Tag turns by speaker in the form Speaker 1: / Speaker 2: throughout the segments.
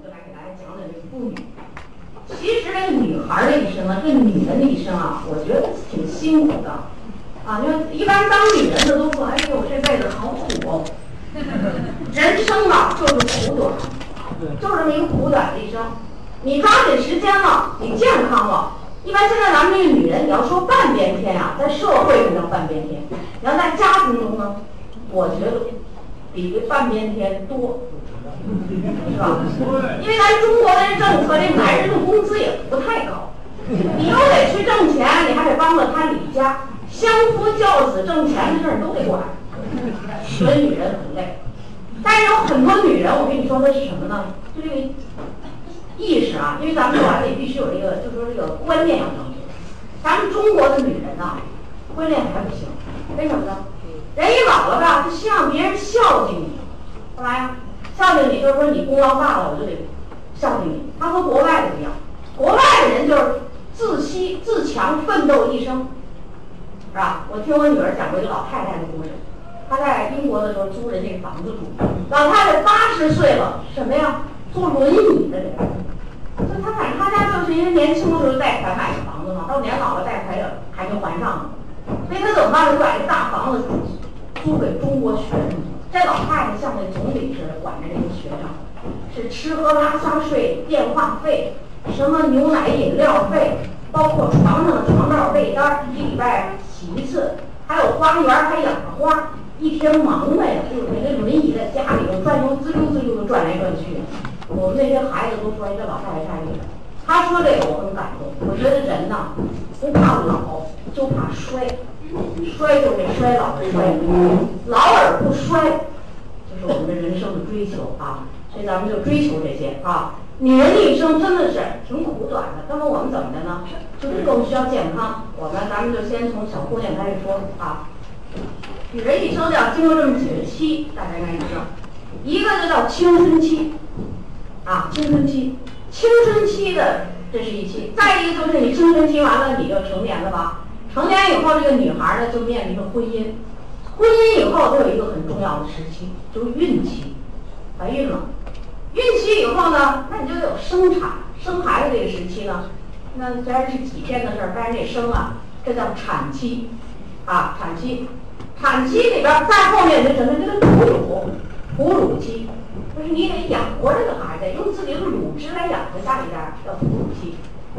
Speaker 1: 们就来给大家讲讲这个妇女。其实这个女孩的一生啊，这女人的一生啊，我觉得挺辛苦的。啊，因为一般当女人的都说，哎呦，这辈子好苦哦。人生嘛，就是苦短，就这么一个苦短的一生。你抓紧时间了，你健康了。一般现在咱们这个女人，你要说半边天啊，在社会上叫半边天，你要在家庭中呢，我觉得比这半边天多，是吧？因为咱中国的政策，这男人的工资也不太高，你又得去挣钱，你还得帮着他理家，相夫教子，挣钱的事儿都得管，所以女人很累。但是有很多女人，我跟你说的是什么呢？就这个。意识啊，因为咱们说完了也必须有这个，就说这个观念要正确。咱们中国的女人呐，观念还不行，为什么呢？人一老了吧，就希望别人孝敬你，干嘛呀？孝敬你就是说你功劳大了，我就得孝敬你。他和国外的不一样，国外的人就是自惜自强，奋斗一生，是吧？我听我女儿讲过一个老太太的故事，她在英国的时候租人家房子住，老太太八十岁了，什么呀？坐轮椅的人。就他反正他家就是因为年轻的时候贷款买的房子嘛，到年老了贷款也还没还上呢，所以他怎么办呢？就把这大房子租给中国学生。这老太太像那总理似的管着这些学生，是吃喝拉撒睡、电话费、什么牛奶饮料费，包括床上的床罩被单，一礼拜洗一次，还有花园还养着花，一天忙的呀，就是那轮椅在家里头转悠滋溜滋溜的转来转去。我们那些孩子都说这老太太太厉害，他说这个我很感动。我觉得人呐，不怕老，就怕衰，衰就会衰老的衰，老而不衰，就是我们的人生的追求啊。所以咱们就追求这些啊。女人一生真的是挺苦短的，那么我们怎么的呢？就是更需要健康。我们咱们就先从小姑娘开始说啊。女人一生要经过这么几个期，大家应该知道，一个就叫青春期。啊，青春期，青春期的这是一期，再一个就是你青春期完了，你就成年了吧？成年以后，这个女孩呢就面临着婚姻，婚姻以后，都有一个很重要的时期，就是孕期，怀孕了，孕期以后呢，那你就得有生产、生孩子这个时期呢，那虽然是几天的事儿，但是得生啊，这叫产期，啊，产期，产期里边再后面就什么，这个哺乳，哺乳期。就是你得养活这个孩子，用自己的乳汁来养活下一代，叫哺乳期。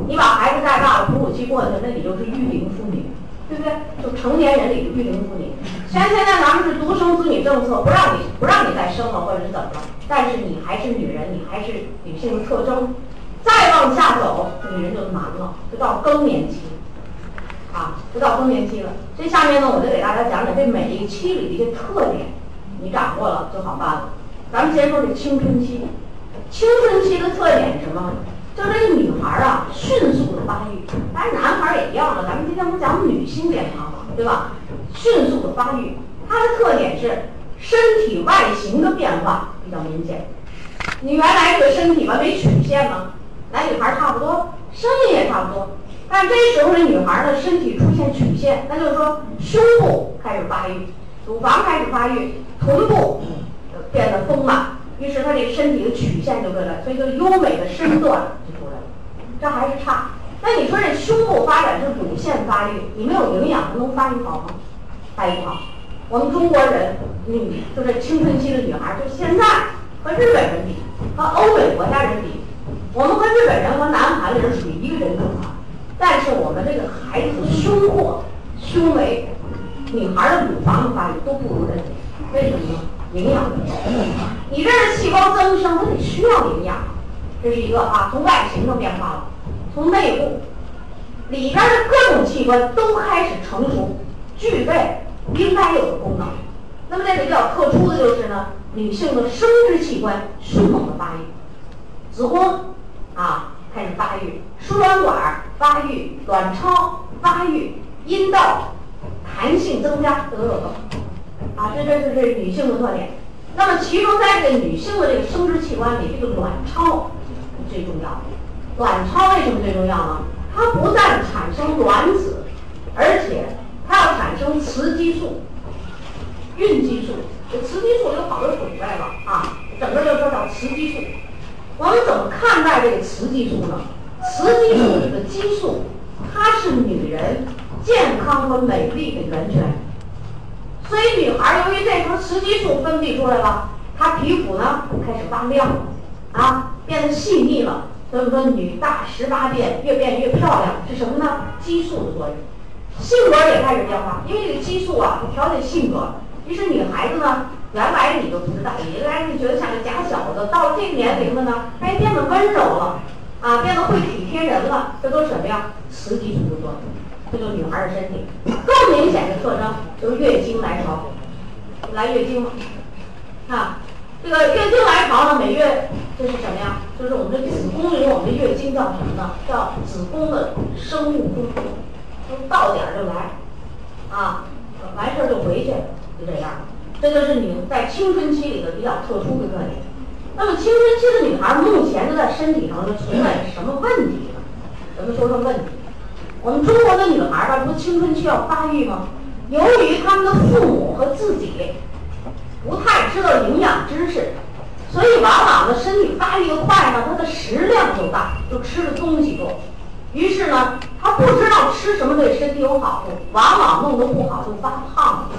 Speaker 1: 你把孩子带大了，哺乳期过去，那你就是育龄妇女，对不对？就成年人里的育龄妇女。虽然现在咱们是独生子女政策，不让你不让你再生了，或者是怎么了，但是你还是女人，你还是女性的特征。再往下走，女人就难了，就到更年期，啊，就到更年期了。这下面呢，我就给大家讲讲这每一期里的一些特点，你掌握了就好办了。咱们先说这青春期，青春期的特点是什么？就这个女孩啊，迅速的发育，当然男孩也一样了。咱们讲女性健康吗？对吧？迅速的发育，它的特点是身体外形的变化比较明显。你原来这个身体吧没曲线吗？男女孩差不多，声音也差不多，但这时候这女孩的身体出现曲线，那就是说胸部开始发育，乳房开始发育，臀部。变得丰满，于是她这身体的曲线就出来了，所以就优美的身段就出来了。这还是差。那你说这胸部发展是乳腺发育，你没有营养，能发育好吗？发育不好。我们中国人女，就这青春期的女孩，就现在和日本人比，和欧美国家人比，我们和日本人和南韩的人属于一个人种啊。但是我们这个孩子胸廓、胸围，女孩的乳房发育都不如人，为什么呢？营养的，你这是细胞增生，它得需要营养，这是一个啊。从外形上变化了，从内部里边的各种器官都开始成熟，具备应该有的功能。那么这里比较特殊的就是呢，女性的生殖器官迅猛的发育，子宫啊开始发育，输卵管发育，卵巢发育，阴道弹性增加等等等。啊，这这是这女性的特点。那么，其中在这个女性的这个生殖器官里，这个卵巢最重要。卵巢为什么最重要呢？它不但产生卵子，而且它要产生雌激素、孕激素。这雌激素有好多种类了啊，整个就说叫雌激素。我们怎么看待这个雌激素呢？雌激素这个激素，它是女人健康和美丽的源泉。所以女孩由于这时候雌激素分泌出来了，她皮肤呢开始发亮，啊，变得细腻了。所以说女大十八变，越变越漂亮，是什么呢？激素的作用。性格也开始变化，因为这个激素啊，它调节性格。于是女孩子呢，原来你都不知道，原来你觉得像个假小子，到了这个年龄了呢，哎，变得温柔了，啊，变得会体贴人了，这都什么呀？雌激素的作用。这就是女孩的身体。更明显的特征就是月经来潮，来月经了，啊，这个月经来潮呢，每月这是什么呀？就是我们的子宫里，我们的月经叫什么呢？叫子宫的生物钟，就到点儿就来，啊，完事儿就回去，就这样。这就是你在青春期里的比较特殊的特点。那么青春期的女孩目前就在身体上就存在什么问题呢？咱们说说问题。我们中国的女孩吧，不青春期要发育吗？由于他们的父母和自己不太知道营养知识，所以往往呢身体发育的快呢，她的食量就大，就吃的东西多。于是呢，他不知道吃什么对身体有好处，往往弄得不好就发胖了，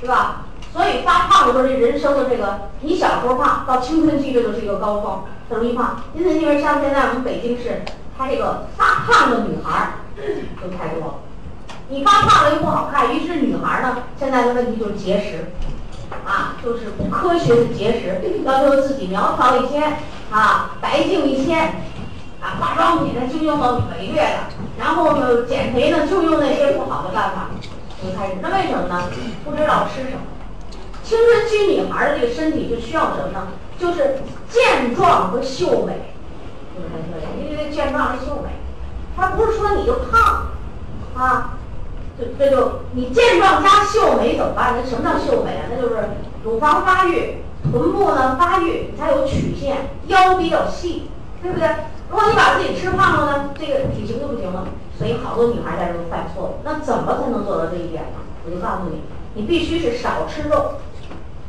Speaker 1: 对吧？所以发胖的时候，这人生的这个，你小时候胖，到青春期这就是一个高峰，很容易胖。因此，因为像现在我们北京市，她这个发胖的女孩儿就太多了。你发胖了又不好看，于是女孩儿呢，现在的问题就是节食，啊，就是不科学的节食，要求自己苗条一些，啊，白净一些，啊，化妆品呢就用到美略的，然后呢减肥呢就用那些不好的办法，就开始。那为什么呢？不知道吃什么。青春期女孩的这个身体就需要什么呢？就是健壮和秀美，就是这个特点。因为健壮和秀美，它不是说你就胖，啊，这就你健壮加秀美怎么办？那什么叫秀美啊？那就是乳房发育，臀部呢发育，你才有曲线，腰比较细，对不对？如果你把自己吃胖了呢，这个体型就不行了。所以好多女孩在这犯错误。那怎么才能做到这一点呢？我就告诉你，你必须是少吃肉。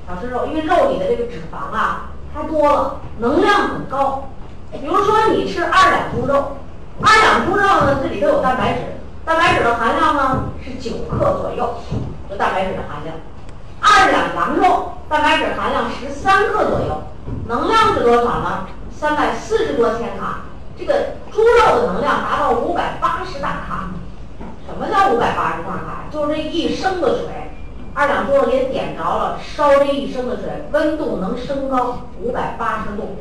Speaker 1: 少吃肉，因为肉里的这个脂肪啊太多了，能量很高。比如说你吃二两猪肉，二两猪肉呢，这里头有蛋白质，蛋白质的含量呢是九克左右，就蛋白质的含量。二两羊肉，蛋白质含量十三克左右，能量是多少呢？三百四十多千卡。这个猪肉的能量达到五百八十大卡。什么叫五百八十大卡？就是这一升的水。二两猪肉给点着了，烧这一升的水，温度能升高五百八十度，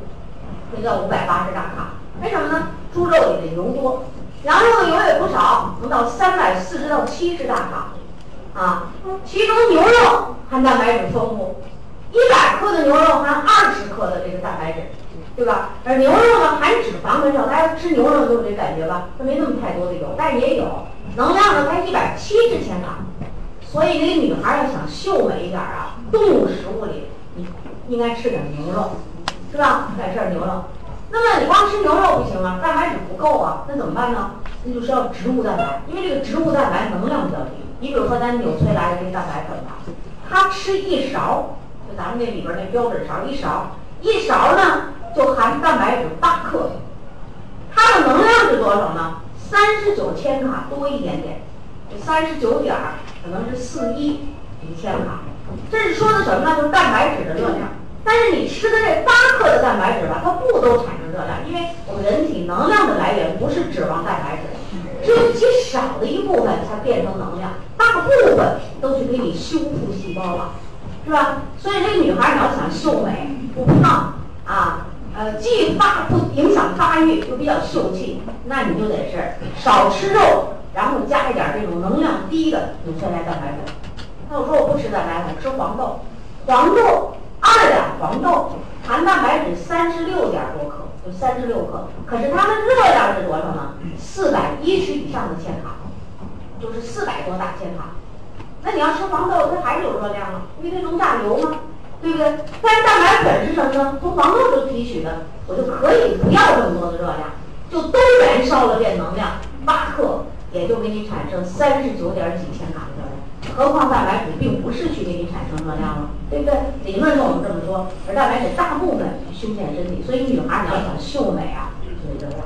Speaker 1: 这叫五百八十大卡。为什么呢？猪肉里的油多，羊肉的油也不少，能到三百四十到七十大卡。啊，其中牛肉含蛋白质丰富，一百克的牛肉含二十克的这个蛋白质，对吧？而牛肉呢含脂肪很少，大家吃牛肉都有这感觉吧？它没那么太多的油，但也有，能量呢才一百七十千卡。所以，这个女孩要想秀美一点啊，动物食物里你应该吃点牛肉，是吧？该吃点牛肉。那么你光吃牛肉不行啊，蛋白质不够啊，那怎么办呢？那就是要植物蛋白，因为这个植物蛋白能量比较低。你比如说咱纽崔莱的这个蛋白粉吧，它吃一勺，就咱们那里边那标准勺一勺，一勺呢就含蛋白质八克，它的能量是多少呢？三十九千卡多一点点，三十九点。可能是四一一千卡，这是说的什么呢？就是蛋白质的热量。但是你吃的这八克的蛋白质吧，它不都产生热量，因为我们人体能量的来源不是脂肪、蛋白质，只有极少的一部分才变成能量，大部分都去给你修复细胞了，是吧？所以这女孩你要想秀美不胖啊，呃，既发不影响发育又比较秀气，那你就得是少吃肉。然后加一点这种能量低的纽崔莱蛋白粉。那我说我不吃蛋白粉，吃黄豆。黄豆二两黄豆含蛋白质三十六点多克，就三十六克。可是它的热量是多少呢？四百一十以上的千卡，就是四百多大千卡。那你要吃黄豆，它还是有热量啊，因为它能榨油嘛，对不对？但是蛋白粉是什么呢？从黄豆中提取的，我就可以不要这么多的热量，就都燃烧了变能量八克。也就给你产生三十九点几千，何况蛋白质并不是去给你产生热量了，对不对？理论上我们这么说，而蛋白质大部分去修建身体，所以女孩你要想秀美啊，就得热量。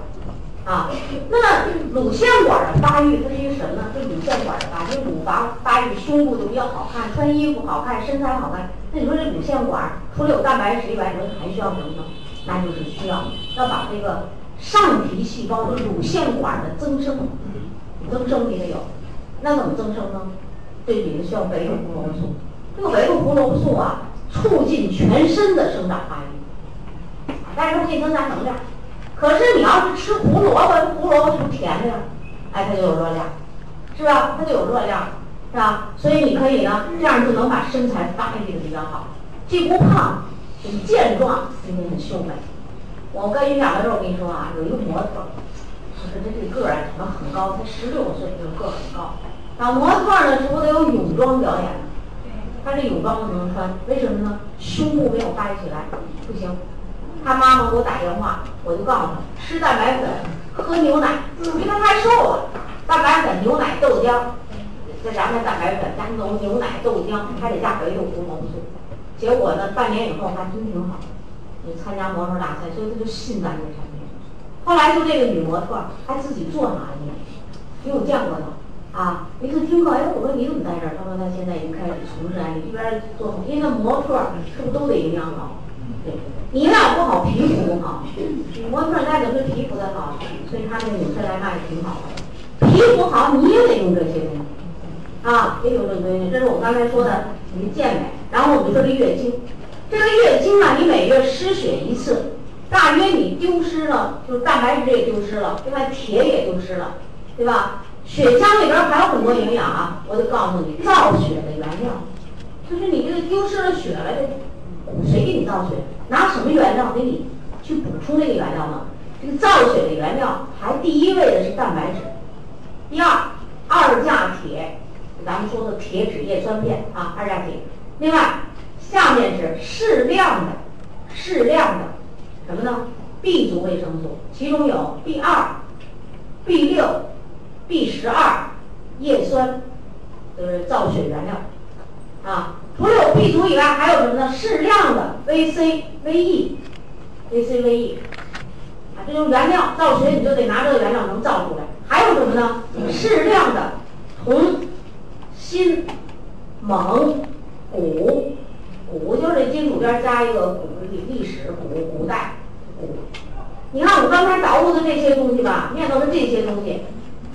Speaker 1: 啊，那么乳腺管的发育它是一个什么呢？就乳腺管的发育，乳房发育，胸部就比较好看，穿衣服好看，身材好看。那你说这乳腺管除了有蛋白质以外，你说还需要什么呢？那就是需要要把这个上皮细胞的乳腺管的增生，增生你得有。那怎么增生呢？这里面需要维生素。这个维生素啊，促进全身的生长发育，但是它可以增加能量。可是你要是吃胡萝卜，胡萝卜是不是甜的呀？哎，它就有热量，是吧？它就有热量，是吧？所以你可以呢，这样就能把身材发育的比较好，既不胖，很健壮，又很秀美。我跟于小的时候，我跟你说啊，有一个模特，就是这这个儿啊长得很高，才十六岁，就个很高。啊，模特呢是不得有泳装表演的，他这泳装不能穿，为什么呢？胸部没有发育起来，不行。他妈妈给我打电话，我就告诉他吃蛋白粉，喝牛奶，因为他太瘦了。蛋白粉、牛奶、豆浆，再加上蛋白粉，加牛牛奶、豆浆，还得加维生素、红素。结果呢，半年以后还真挺好，你参加模特大赛，所以他就信咱这个产品。后来就这个女模特还自己做玛丽，因为我见过她啊，一次听课，哎，我说你怎么在这儿？她说她现在已经开始从事安利，一边做，因为那模特儿是不是都得营养好？对。营养不好，皮肤不好。模特儿再怎么皮肤的好，所以他那个女士来卖挺好的。皮肤好，你也得用这些东西啊，得用这东西。这是我刚才说的一个健美。然后我们说这月经，这个月经啊，你每月失血一次，大约你丢失了，就是蛋白质也丢失了，另外铁也丢失了，对吧？血浆里边还有很多营养啊，我就告诉你，造血的原料，就是你这个丢失了血了，这谁给你造血？拿什么原料给你去补充这个原料呢？这个造血的原料排第一位的是蛋白质，第二二价铁，咱们说的铁脂叶酸片啊，二价铁。另外下面是适量的适量的什么呢？B 族维生素，其中有 B 二、B 六、B 十二叶酸，都是造血原料啊。除了有 B 族以外，还有什么呢？适量的 VC、VE、VC、VE，啊，这种原料造血你就得拿这个原料能造出来。还有什么呢？适量的铜、锌、锰、钴，钴就是金属边加一个古历史古古代钴。你看我刚才捣鼓的这些东西吧，念叨的这些东西，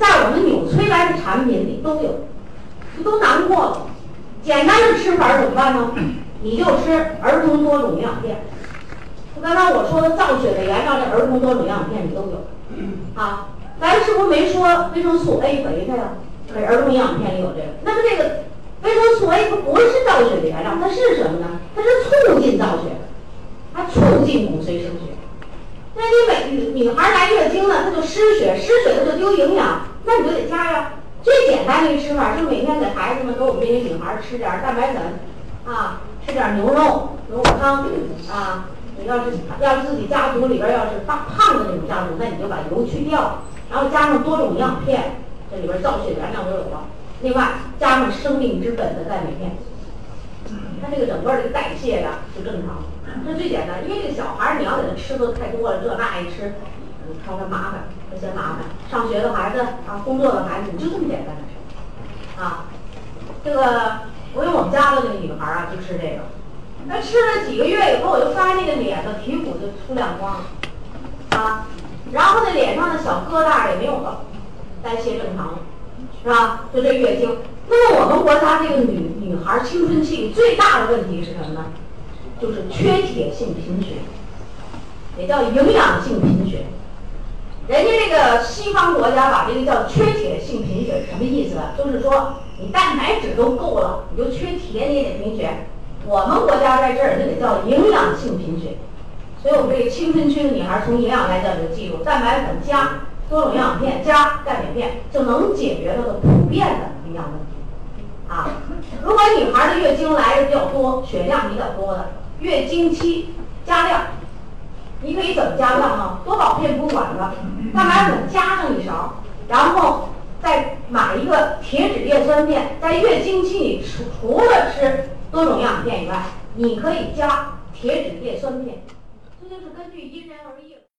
Speaker 1: 在我们纽崔莱的产品里都有，这都难过了。简单的吃法怎么办呢？你就吃儿童多种营养片。刚才我说的造血的原料，这儿童多种营养片里都有。啊，咱是不是没说维生素 A 和它呀？这儿童营养片里有这个。那么这个维生素 A 它不是造血的原料，它是什么呢？它是促进造血，它促进骨髓生血。那你每女女孩来月经了，她就失血，失血了就丢营养，那你就得加呀。最简单的一个吃法，就是每天给孩子们、给我们这些女孩吃点蛋白粉，啊，吃点牛肉、牛肉汤，啊，你要是要是自己家族里边要是大胖的那种家族，那你就把油去掉，然后加上多种营养片，这里边造血原料都有了，另外加上生命之本的钙镁片，它这个整个这个代谢呀就正常，这最简单，因为这个小孩儿你要给他吃的太多了，这那一吃。嗯他说麻烦，他嫌麻烦。上学的孩子啊，工作的孩子，你就这么简单的啊。这个，我有我们家的那个女孩啊，就吃这个。那吃了几个月以后，我就发现那个脸的皮肤就出亮光了啊。然后那脸上的小疙瘩也没有了，代谢正常了，是吧？就这月经。那么我们国家这个女女孩青春期最大的问题是什么呢？就是缺铁性贫血，也叫营养性贫血。人家这个西方国家把这个叫缺铁性贫血什么意思？就是说你蛋白质都够了，你就缺铁你也得贫血。我们国家在这儿就得叫营养性贫血。所以我们这个青春期的女孩从营养来讲就记住，蛋白粉加多种营养片加钙镁片就能解决它的普遍的营养问题。啊，如果女孩的月经来的比较多，血量比较多的，月经期加量。你可以怎么加量啊？多宝片不管了，蛋白粉加上一勺，然后再买一个铁质叶酸片，在月经期里除除了吃多种营养片以外，你可以加铁质叶酸片，这就是根据因人而异。